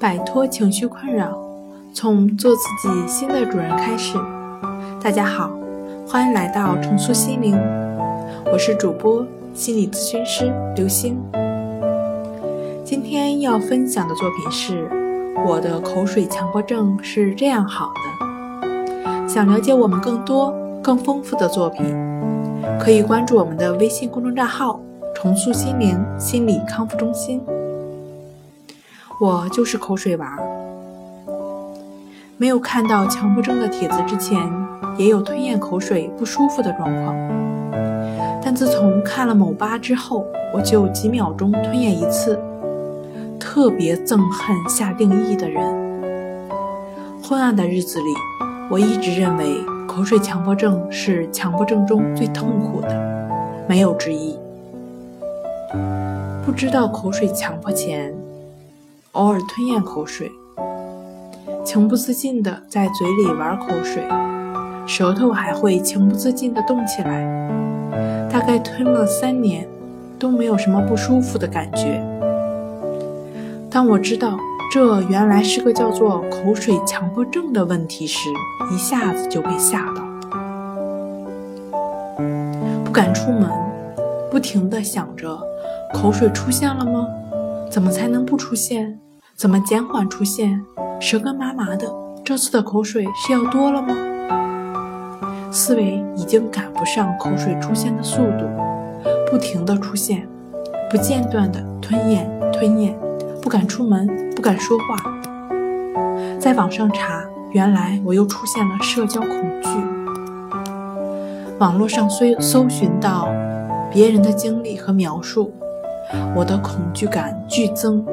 摆脱情绪困扰，从做自己新的主人开始。大家好，欢迎来到重塑心灵，我是主播心理咨询师刘星。今天要分享的作品是《我的口水强迫症是这样好的》。想了解我们更多、更丰富的作品，可以关注我们的微信公众账号“重塑心灵心理康复中心”。我就是口水娃。没有看到强迫症的帖子之前，也有吞咽口水不舒服的状况。但自从看了某吧之后，我就几秒钟吞咽一次，特别憎恨下定义的人。昏暗的日子里，我一直认为口水强迫症是强迫症中最痛苦的，没有之一。不知道口水强迫前。偶尔吞咽口水，情不自禁地在嘴里玩口水，舌头还会情不自禁地动起来。大概吞了三年，都没有什么不舒服的感觉。当我知道这原来是个叫做口水强迫症的问题时，一下子就被吓到，不敢出门，不停地想着口水出现了吗？怎么才能不出现？怎么减缓出现？舌根麻麻的，这次的口水是要多了吗？思维已经赶不上口水出现的速度，不停的出现，不间断的吞咽吞咽，不敢出门，不敢说话。在网上查，原来我又出现了社交恐惧。网络上搜搜寻到别人的经历和描述。我的恐惧感剧增，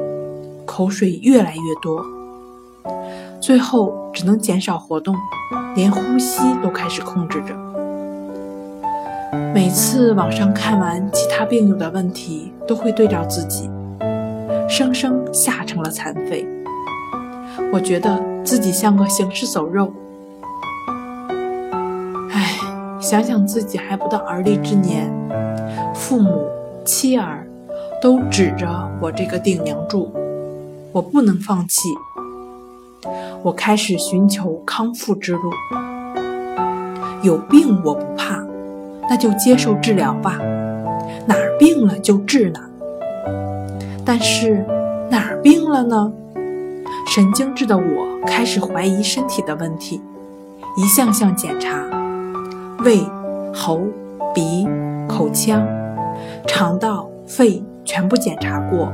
口水越来越多，最后只能减少活动，连呼吸都开始控制着。每次网上看完其他病友的问题，都会对照自己，生生吓成了残废。我觉得自己像个行尸走肉。唉，想想自己还不到而立之年，父母、妻儿。都指着我这个顶梁柱，我不能放弃。我开始寻求康复之路。有病我不怕，那就接受治疗吧。哪儿病了就治哪。但是哪儿病了呢？神经质的我开始怀疑身体的问题，一项项检查：胃、喉、鼻、口腔、肠道、肺。全部检查过，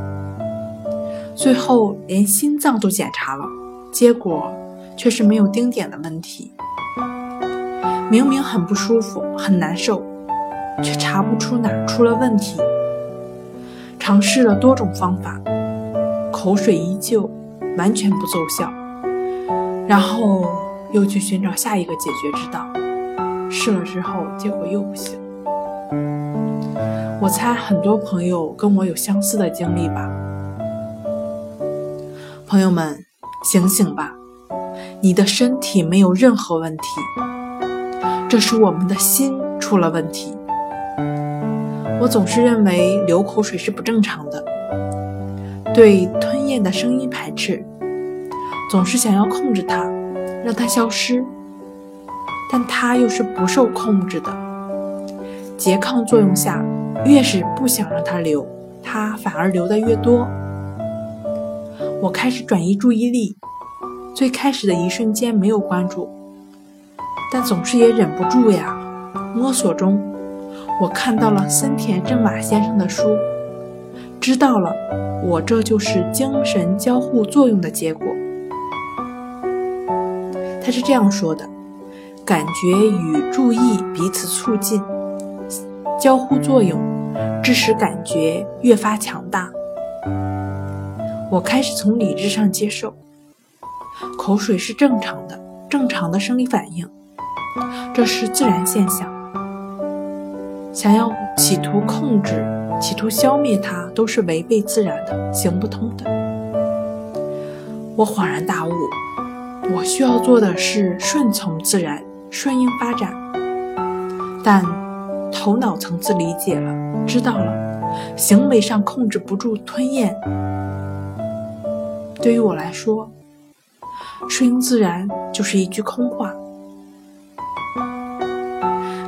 最后连心脏都检查了，结果却是没有丁点的问题。明明很不舒服、很难受，却查不出哪出了问题。尝试了多种方法，口水依旧完全不奏效，然后又去寻找下一个解决之道。试了之后，结果又不行。我猜很多朋友跟我有相似的经历吧。朋友们，醒醒吧！你的身体没有任何问题，这是我们的心出了问题。我总是认为流口水是不正常的，对吞咽的声音排斥，总是想要控制它，让它消失，但它又是不受控制的，拮抗作用下。越是不想让它流，它反而流得越多。我开始转移注意力，最开始的一瞬间没有关注，但总是也忍不住呀。摸索中，我看到了森田正马先生的书，知道了我这就是精神交互作用的结果。他是这样说的：感觉与注意彼此促进，交互作用。致使感觉越发强大。我开始从理智上接受，口水是正常的，正常的生理反应，这是自然现象。想要企图控制、企图消灭它，都是违背自然的，行不通的。我恍然大悟，我需要做的是顺从自然，顺应发展，但。头脑层次理解了，知道了，行为上控制不住吞咽，对于我来说，顺应自然就是一句空话。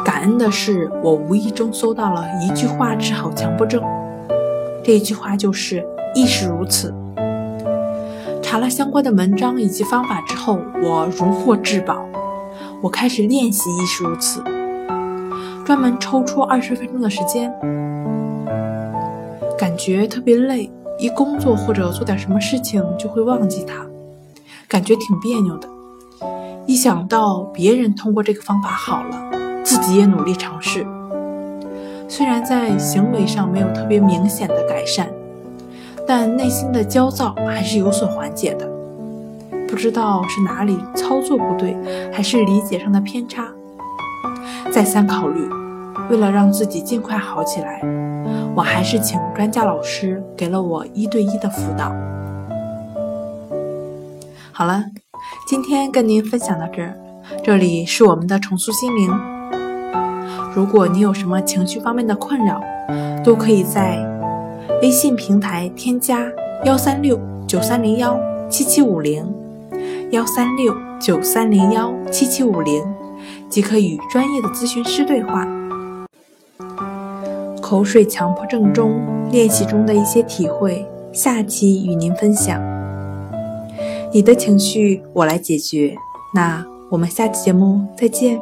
感恩的是，我无意中搜到了一句话治好强迫症。这一句话就是“亦是如此”。查了相关的文章以及方法之后，我如获至宝。我开始练习“亦是如此”，专门抽出二十分钟的时间。感觉特别累，一工作或者做点什么事情就会忘记它，感觉挺别扭的。一想到别人通过这个方法好了，自己也努力尝试。虽然在行为上没有特别明显的改善，但内心的焦躁还是有所缓解的。不知道是哪里操作不对，还是理解上的偏差。再三考虑，为了让自己尽快好起来，我还是请专家老师给了我一对一的辅导。好了，今天跟您分享到这儿，这里是我们的重塑心灵。如果你有什么情绪方面的困扰，都可以在微信平台添加幺三六九三零幺七七五零，幺三六九三零幺七七五零，即可与专业的咨询师对话。口水强迫症中练习中的一些体会，下期与您分享。你的情绪我来解决，那我们下期节目再见。